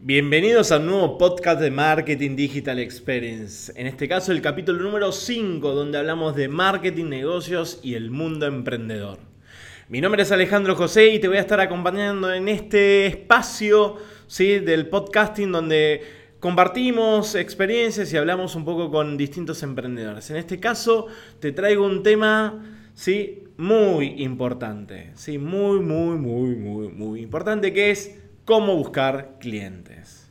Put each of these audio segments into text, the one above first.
Bienvenidos a un nuevo podcast de Marketing Digital Experience. En este caso el capítulo número 5 donde hablamos de marketing, negocios y el mundo emprendedor. Mi nombre es Alejandro José y te voy a estar acompañando en este espacio ¿sí? del podcasting donde compartimos experiencias y hablamos un poco con distintos emprendedores. En este caso te traigo un tema ¿sí? muy importante, ¿sí? muy, muy, muy, muy, muy importante que es cómo buscar clientes.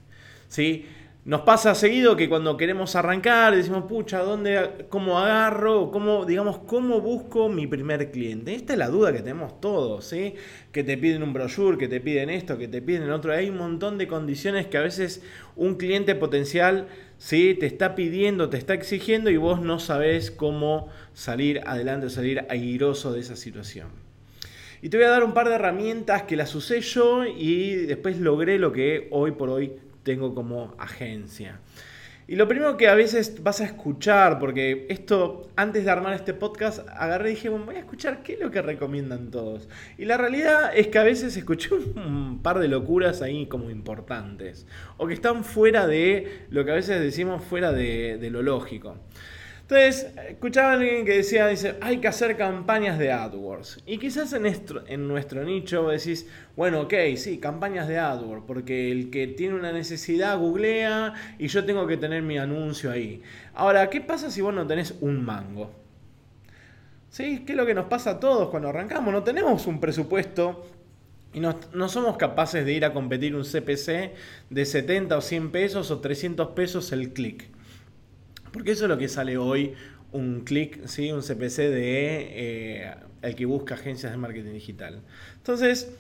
¿Sí? Nos pasa seguido que cuando queremos arrancar decimos, pucha, ¿dónde, cómo agarro? ¿Cómo, digamos, cómo busco mi primer cliente? Esta es la duda que tenemos todos, ¿sí? Que te piden un brochure, que te piden esto, que te piden otro. Hay un montón de condiciones que a veces un cliente potencial, ¿sí? Te está pidiendo, te está exigiendo y vos no sabés cómo salir adelante, salir airoso de esa situación. Y te voy a dar un par de herramientas que las usé yo y después logré lo que hoy por hoy tengo como agencia. Y lo primero que a veces vas a escuchar, porque esto, antes de armar este podcast, agarré y dije, bueno, voy a escuchar qué es lo que recomiendan todos. Y la realidad es que a veces escuché un par de locuras ahí como importantes, o que están fuera de lo que a veces decimos fuera de, de lo lógico. Entonces, escuchaba a alguien que decía, dice, hay que hacer campañas de AdWords. Y quizás en nuestro, en nuestro nicho decís, bueno, ok, sí, campañas de AdWords, porque el que tiene una necesidad googlea y yo tengo que tener mi anuncio ahí. Ahora, ¿qué pasa si vos no tenés un mango? ¿Sí? ¿Qué es lo que nos pasa a todos cuando arrancamos? No tenemos un presupuesto y no, no, somos capaces de ir a competir un CPC de 70 o 100 pesos o 300 pesos el clic. Porque eso es lo que sale hoy un clic, ¿sí? un CPC de eh, el que busca agencias de marketing digital. Entonces,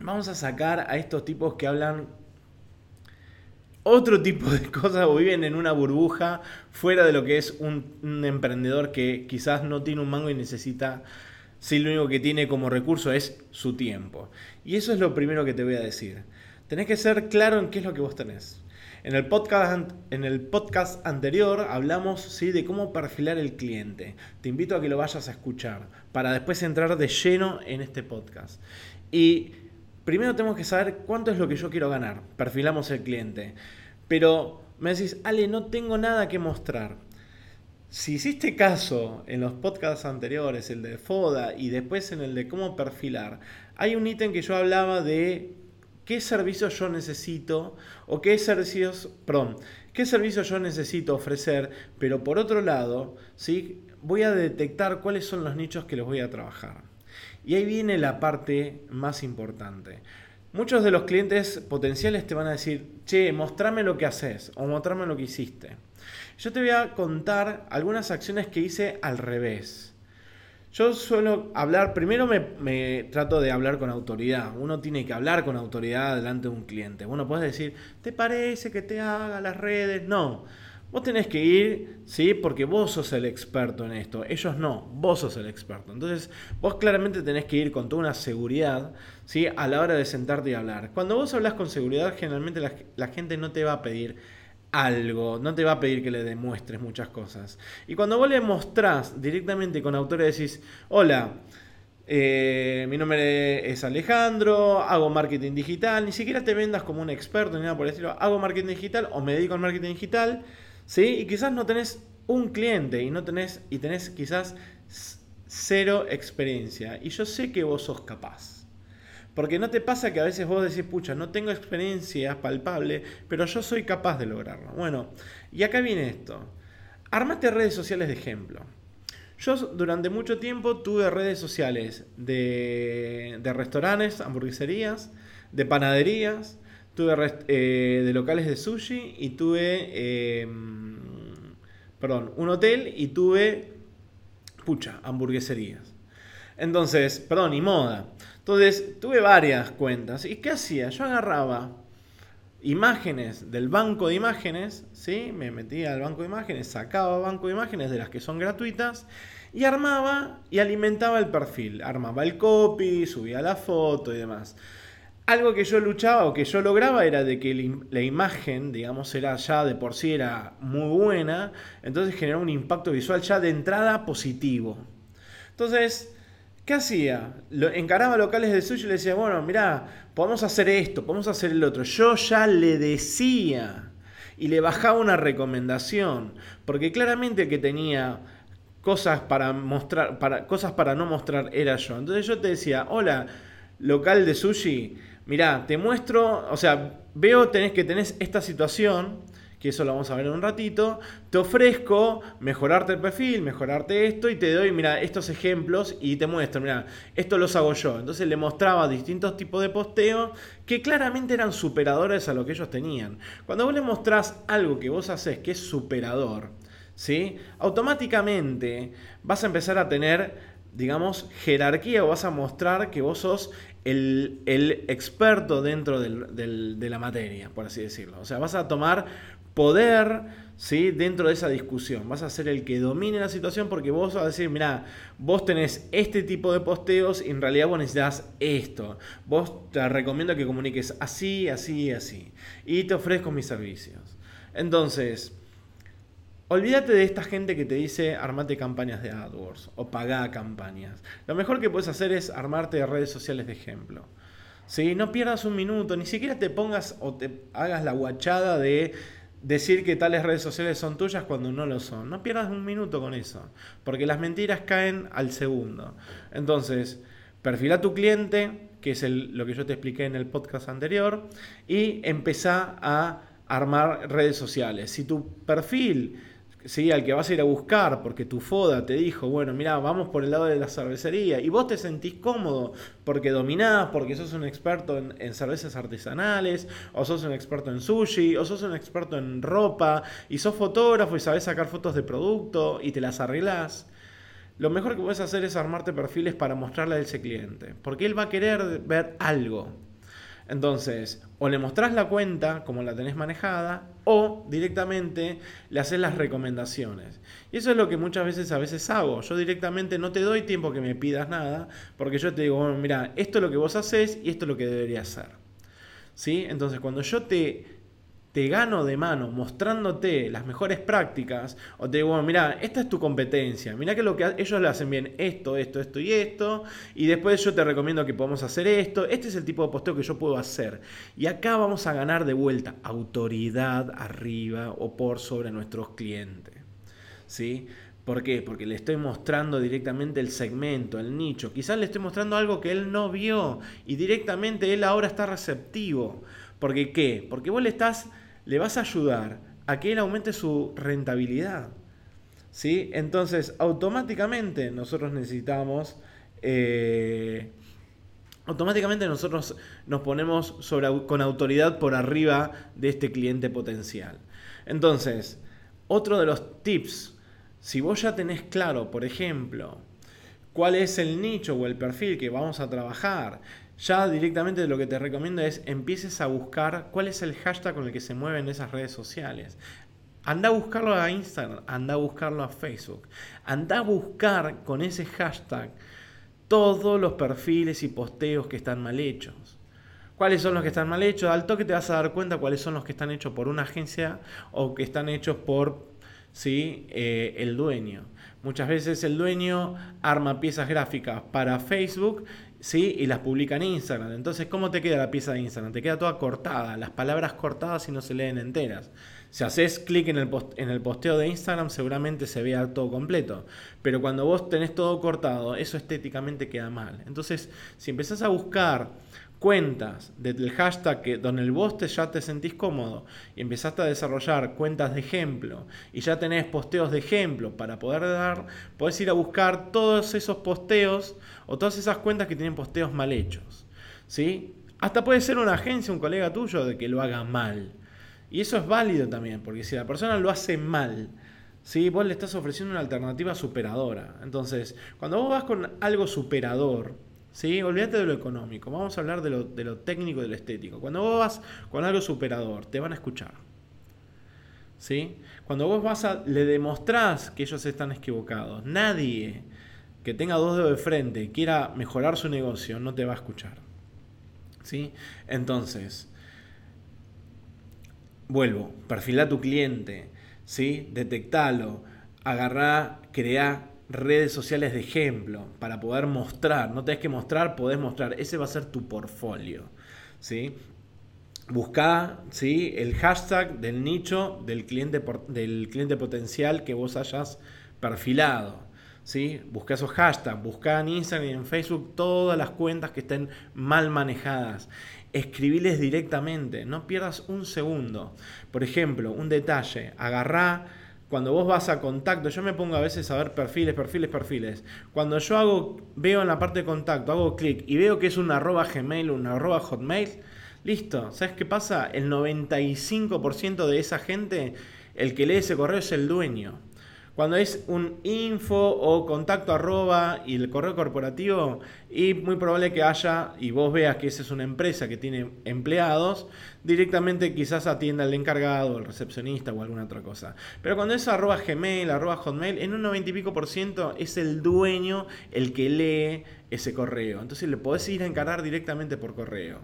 vamos a sacar a estos tipos que hablan otro tipo de cosas o viven en una burbuja fuera de lo que es un, emprendedor que quizás no tiene un mango y necesita, si lo único que tiene como recurso es su tiempo. Y eso es lo primero que te voy a decir. Tenés que ser claro en qué es lo que vos tenés. En el podcast, en el podcast anterior hablamos ¿sí? de cómo perfilar el cliente. Te invito a que lo vayas a escuchar para después entrar de lleno en este podcast. Y primero tenemos que saber cuánto es lo que yo quiero ganar. Perfilamos el cliente. Pero me decís, Ale, no tengo nada que mostrar. Si hiciste caso en los podcasts anteriores, el de FODA y después en el de cómo perfilar, hay un ítem que yo hablaba de qué servicios yo necesito o qué servicios, perdón, qué servicios yo necesito ofrecer, pero por otro lado, ¿sí? voy a detectar cuáles son los nichos que los voy a trabajar. Y ahí viene la parte más importante. Muchos de los clientes potenciales te van a decir, che, mostrame lo que haces o mostrame lo que hiciste. Yo te voy a contar algunas acciones que hice al revés. Yo suelo hablar, primero me, trato de hablar con autoridad. Uno tiene que hablar con autoridad delante de un cliente. Uno puede decir, ¿te parece que te haga las redes? No. Vos tenés que ir, ¿sí? Porque vos sos el experto en esto. Ellos no, vos sos el experto. Entonces, vos claramente tenés que ir con toda una seguridad, ¿sí? A la hora de sentarte y hablar. Cuando vos hablas con seguridad, generalmente la, la gente no te va a pedir algo, no te va a pedir que le demuestres muchas cosas. Y cuando vos le mostrás directamente con autores decís, hola, eh, mi nombre es Alejandro, hago marketing digital, ni siquiera te vendas como un experto ni nada por el estilo, hago marketing digital o me dedico al marketing digital, ¿sí? Y quizás no tenés un cliente y no tenés, y tenés quizás cero experiencia. Y yo sé que vos sos capaz. Porque no te pasa que a veces vos decís, pucha, no tengo experiencia palpable, pero yo soy capaz de lograrlo. Bueno, y acá viene esto. Armaste redes sociales de ejemplo. Yo durante mucho tiempo tuve redes sociales de, restaurantes, hamburgueserías, de panaderías, tuve eh, de locales de sushi y tuve, em, perdón, un hotel y tuve, pucha, hamburgueserías. Entonces, perdón, y moda. Entonces, tuve varias cuentas. ¿Y qué hacía? Yo agarraba imágenes del banco de imágenes, ¿sí? Me metía al banco de imágenes, sacaba banco de imágenes de las que son gratuitas y armaba y alimentaba el perfil. Armaba el copy, subía la foto y demás. Algo que yo luchaba o que yo lograba era de que la imagen, digamos, era ya de por sí era muy buena, entonces generaba un impacto visual ya de entrada positivo. Entonces, ¿Qué hacía? Encaraba locales de sushi y le decía, bueno, mirá, podemos hacer esto, podemos hacer el otro. Yo ya le decía y le bajaba una recomendación, porque claramente el que tenía cosas para mostrar, para, cosas para no mostrar era yo. Entonces yo te decía, hola, local de sushi, mirá, te muestro, o sea, veo tenés que tenés esta situación que eso lo vamos a ver en un ratito, te ofrezco mejorarte el perfil, mejorarte esto y te doy, mira, estos ejemplos y te muestro, mira, esto los hago yo. Entonces le mostraba distintos tipos de posteo que claramente eran superadores a lo que ellos tenían. Cuando vos le mostrás algo que vos haces que es superador, ¿sí? Automáticamente vas a empezar a tener digamos, jerarquía o vas a mostrar que vos sos el, experto dentro de la materia, por así decirlo. O sea, vas a tomar poder ¿sí? dentro de esa discusión. Vas a ser el que domine la situación porque vos vas a decir, mira, vos tenés este tipo de posteos y en realidad vos necesitas esto. Vos te recomiendo que comuniques así, así, así. Y te ofrezco mis servicios. Entonces, olvídate de esta gente que te dice armate campañas de AdWords o pagá campañas. Lo mejor que puedes hacer es armarte redes sociales de ejemplo. ¿Sí? No pierdas un minuto, ni siquiera te pongas o te hagas la guachada de decir que tales redes sociales son tuyas cuando no lo son. No pierdas un minuto con eso, porque las mentiras caen al segundo. Entonces, perfila a tu cliente, que es lo que yo te expliqué en el podcast anterior, y empezá a armar redes sociales. Si tu perfil ¿sí? al que vas a ir a buscar porque tu foda te dijo, bueno, mira, vamos por el lado de la cervecería y vos te sentís cómodo porque dominás, porque sos un experto en, cervezas artesanales, o sos un experto en sushi, o sos un experto en ropa, y sos fotógrafo y sabés sacar fotos de producto y te las arreglás. Lo mejor que puedes hacer es armarte perfiles para mostrarle a ese cliente, porque él va a querer ver algo. Entonces, o le mostrás la cuenta como la tenés manejada, o directamente le haces las recomendaciones. Y eso es lo que muchas veces a veces hago. Yo directamente no te doy tiempo que me pidas nada, porque yo te digo, mira, esto es lo que vos haces y esto es lo que debería hacer. ¿Sí? Entonces, cuando yo te te gano de mano mostrándote las mejores prácticas, o te digo, bueno, mira, esta es tu competencia, mira que lo que ellos le hacen bien esto, esto, esto y esto, y después yo te recomiendo que podamos hacer esto, este es el tipo de posteo que yo puedo hacer. Y acá vamos a ganar de vuelta autoridad arriba o por sobre nuestros clientes. ¿Sí? ¿Por qué? Porque le estoy mostrando directamente el segmento, el nicho. Quizás le estoy mostrando algo que él no vio y directamente él ahora está receptivo. ¿Porque qué? Porque vos le estás le vas a ayudar a que él aumente su rentabilidad. ¿sí? Entonces, automáticamente nosotros necesitamos... Eh, automáticamente nosotros nos ponemos con autoridad por arriba de este cliente potencial. Entonces, otro de los tips, si vos ya tenés claro, por ejemplo, cuál es el nicho o el perfil que vamos a trabajar, ya directamente lo que te recomiendo es empieces a buscar cuál es el hashtag con el que se mueven esas redes sociales. Anda a buscarlo a Instagram, anda a buscarlo a Facebook. Anda a buscar con ese hashtag todos los perfiles y posteos que están mal hechos. ¿Cuáles son los que están mal hechos? Al toque te vas a dar cuenta cuáles son los que están hechos por una agencia o que están hechos por ¿sí? Eh, el dueño. Muchas veces el dueño arma piezas gráficas para Facebook ¿sí? Y las publica en Instagram. Entonces, ¿cómo te queda la pieza de Instagram? Te queda toda cortada, las palabras cortadas y no se leen enteras. Si haces clic en el, en el posteo de Instagram, seguramente se vea todo completo. Pero cuando vos tenés todo cortado, eso estéticamente queda mal. Entonces, si empezás a buscar cuentas del hashtag que, donde vos te, ya te sentís cómodo y empezaste a desarrollar cuentas de ejemplo y ya tenés posteos de ejemplo para poder dar, podés ir a buscar todos esos posteos o todas esas cuentas que tienen posteos mal hechos. ¿sí? Hasta puede ser una agencia, un colega tuyo, de que lo haga mal. Y eso es válido también, porque si la persona lo hace mal, ¿sí? vos le estás ofreciendo una alternativa superadora. Entonces, cuando vos vas con algo superador, ¿sí? olvídate de lo económico, vamos a hablar de lo, de lo técnico y de lo estético. Cuando vos vas con algo superador, te van a escuchar. ¿Sí? Cuando vos vas a, le demostrás que ellos están equivocados, nadie que tenga dos dedos de frente y quiera mejorar su negocio, no te va a escuchar. ¿Sí? Entonces, vuelvo, perfila tu cliente, ¿sí? detectalo, agarrá, crea redes sociales de ejemplo para poder mostrar. No tenés que mostrar, podés mostrar. Ese va a ser tu portfolio. ¿sí? Busca ¿sí? el hashtag del nicho del cliente, del cliente potencial que vos hayas perfilado. ¿Sí? Busca esos hashtags, busca en Instagram y en Facebook todas las cuentas que estén mal manejadas. Escribiles directamente, no pierdas un segundo. Por ejemplo, un detalle, agarrá cuando vos vas a contacto, yo me pongo a veces a ver perfiles, perfiles, perfiles. Cuando yo hago, veo en la parte de contacto, hago clic y veo que es un arroba Gmail, un arroba Hotmail, listo. ¿Sabes qué pasa? El 95% de esa gente, el que lee ese correo es el dueño. Cuando es un info o contacto arroba y el correo corporativo, y muy probable que haya, y vos veas que esa es una empresa que tiene empleados, directamente quizás atienda al encargado, el recepcionista o alguna otra cosa. Pero cuando es arroba Gmail, arroba Hotmail, en un 90 y pico por ciento es el dueño el que lee ese correo. Entonces le podés ir a encargar directamente por correo.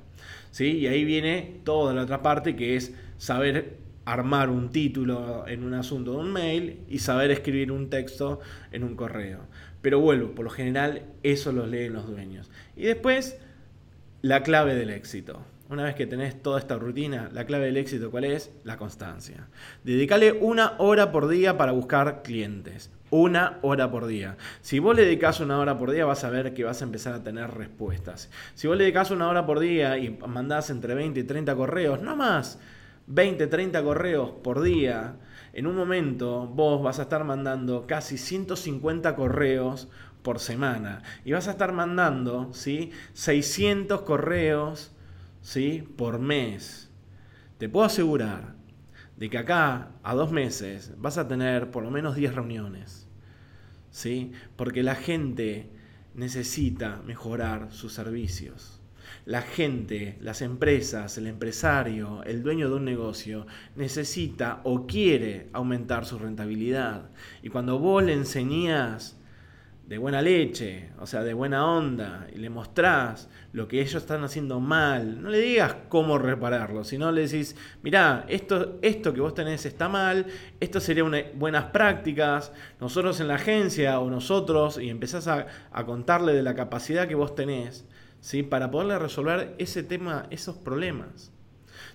¿sí? Y ahí viene toda la otra parte que es saber armar un título en un asunto de un mail y saber escribir un texto en un correo. Pero vuelvo, por lo general eso lo leen los dueños. Y después, la clave del éxito. Una vez que tenés toda esta rutina, la clave del éxito, ¿cuál es? La constancia. Dedicale una hora por día para buscar clientes. Una hora por día. Si vos le dedicas una hora por día, vas a ver que vas a empezar a tener respuestas. Si vos le dedicas una hora por día y mandás entre 20 y 30 correos, no más, 20, 30 correos por día, en un momento vos vas a estar mandando casi 150 correos por semana y vas a estar mandando ¿sí? 600 correos ¿sí? por mes. Te puedo asegurar de que acá a dos meses vas a tener por lo menos 10 reuniones. ¿sí? Porque la gente necesita mejorar sus servicios la gente, las empresas, el empresario, el dueño de un negocio necesita o quiere aumentar su rentabilidad. Y cuando vos le enseñás de buena leche, o sea, de buena onda, y le mostrás lo que ellos están haciendo mal, no le digas cómo repararlo, sino le decís, mirá, esto, esto que vos tenés está mal, esto sería buenas prácticas, nosotros en la agencia o nosotros, y empezás a, a contarle de la capacidad que vos tenés, ¿sí? para poderle resolver ese tema, esos problemas.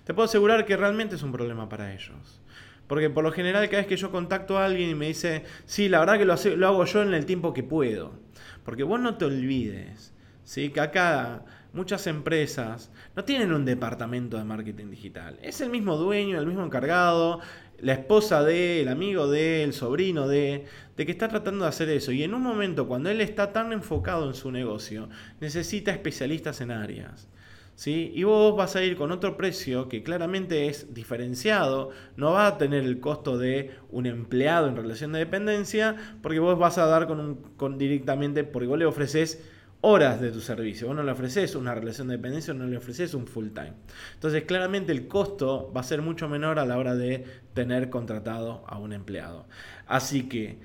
Te puedo asegurar que realmente es un problema para ellos. Porque por lo general cada vez que yo contacto a alguien y me dice, sí, la verdad que lo, hago yo en el tiempo que puedo. Porque vos no te olvides ¿sí? que acá muchas empresas no tienen un departamento de marketing digital. Es el mismo dueño, el mismo encargado, la esposa de, el amigo de, el sobrino de, de que está tratando de hacer eso. Y en un momento, cuando él está tan enfocado en su negocio, necesita especialistas en áreas. ¿Sí? Y vos vas a ir con otro precio que claramente es diferenciado, no va a tener el costo de un empleado en relación de dependencia, porque vos vas a dar con, un, con directamente, porque vos le ofreces horas de tu servicio. Vos no le ofreces una relación de dependencia, no le ofreces un full time. Entonces, claramente el costo va a ser mucho menor a la hora de tener contratado a un empleado. Así que,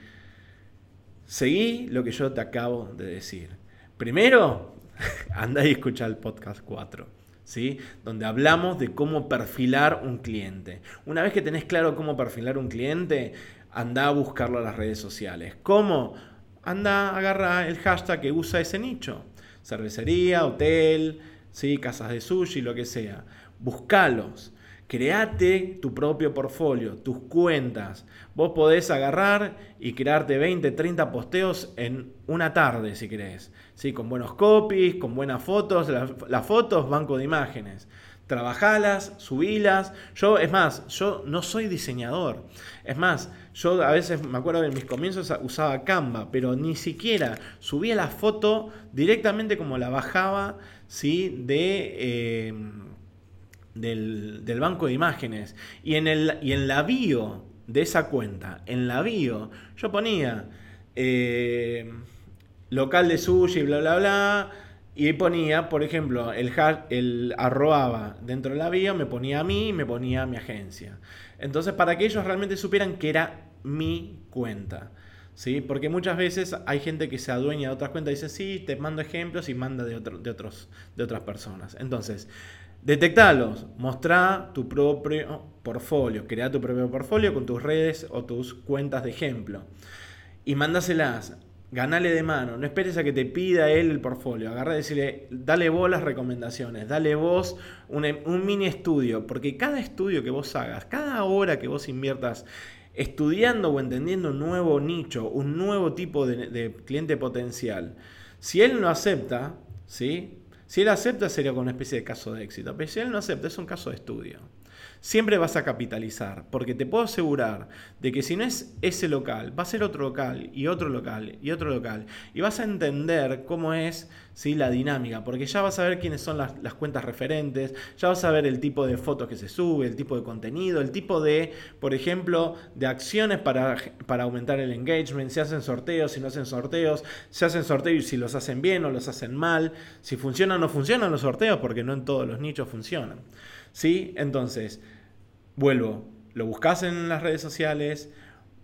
seguí lo que yo te acabo de decir. Primero, anda y escucha el podcast 4. ¿Sí? Donde hablamos de cómo perfilar un cliente. Una vez que tenés claro cómo perfilar un cliente, anda a buscarlo a las redes sociales. ¿Cómo? Anda, agarra el hashtag que usa ese nicho. Cervecería, hotel, ¿sí? casas de sushi, lo que sea. Buscalos. Create tu propio portfolio, tus cuentas. Vos podés agarrar y crearte 20, 30 posteos en una tarde, si querés. ¿Sí? Con buenos copies, con buenas fotos. Las fotos, banco de imágenes trabajalas, subilas. Yo, es más, yo no soy diseñador. Es más, yo a veces me acuerdo que en mis comienzos usaba Canva, pero ni siquiera subía la foto directamente como la bajaba, ¿sí? De, em, del, banco de imágenes. Y en, el, y en la bio de esa cuenta, en la bio, yo ponía em, local de sushi, bla, bla, bla y ponía, por ejemplo, el, el arrobaba dentro de la bio, me ponía a mí y me ponía a mi agencia. Entonces, para que ellos realmente supieran que era mi cuenta. ¿Sí? Porque muchas veces hay gente que se adueña de otras cuentas y dice, sí, te mando ejemplos y manda de, de, otros, de otras personas. Entonces, detectalos, mostrá tu propio portfolio, crea tu propio portfolio con tus redes o tus cuentas de ejemplo. Y mándaselas ganale de mano, no esperes a que te pida él el portfolio, agarra y decirle, dale vos las recomendaciones, dale vos un, un, mini estudio, porque cada estudio que vos hagas, cada hora que vos inviertas estudiando o entendiendo un nuevo nicho, un nuevo tipo de, de cliente potencial, si él no acepta, ¿sí? Si él acepta sería con una especie de caso de éxito, pero si él no acepta es un caso de estudio siempre vas a capitalizar, porque te puedo asegurar de que si no es ese local, va a ser otro local y otro local y otro local, y vas a entender cómo es la dinámica, porque ya vas a ver quiénes son las, cuentas referentes, ya vas a ver el tipo de fotos que se sube, el tipo de contenido, el tipo de, por ejemplo, de acciones para, para aumentar el engagement, si hacen sorteos, si no hacen sorteos, si hacen sorteos y si los hacen bien o los hacen mal, si funcionan o no funcionan los sorteos, porque no en todos los nichos funcionan. ¿Sí? Entonces, vuelvo, lo buscas en las redes sociales,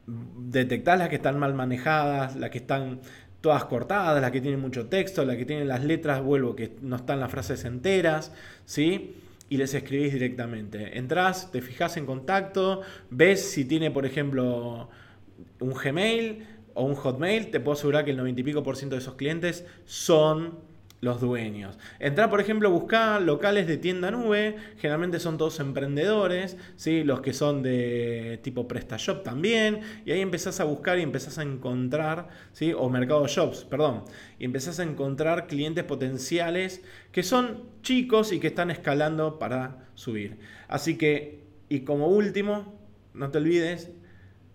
detectás las que están mal manejadas, las que están todas cortadas, las que tienen mucho texto, las que tienen las letras, vuelvo, que no están las frases enteras, ¿sí? Y les escribís directamente. Entrás, te fijas en contacto, ves si tiene, por ejemplo, un Gmail o un Hotmail, te puedo asegurar que el 90 y pico por ciento de esos clientes son los dueños. Entra, por ejemplo, buscar locales de tienda nube, generalmente son todos emprendedores, ¿sí? los que son de tipo PrestaShop también, y ahí empezás a buscar y empezás a encontrar, ¿sí? o Mercado Shops, perdón, y empezás a encontrar clientes potenciales que son chicos y que están escalando para subir. Así que, y como último, no te olvides,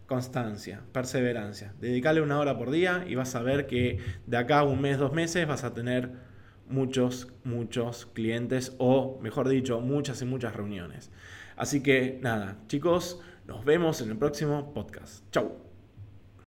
constancia, perseverancia. Dedicale una hora por día y vas a ver que de acá a un mes, dos meses vas a tener muchos, muchos clientes o, mejor dicho, muchas y muchas reuniones. Así que nada, chicos, nos vemos en el próximo podcast. Chau.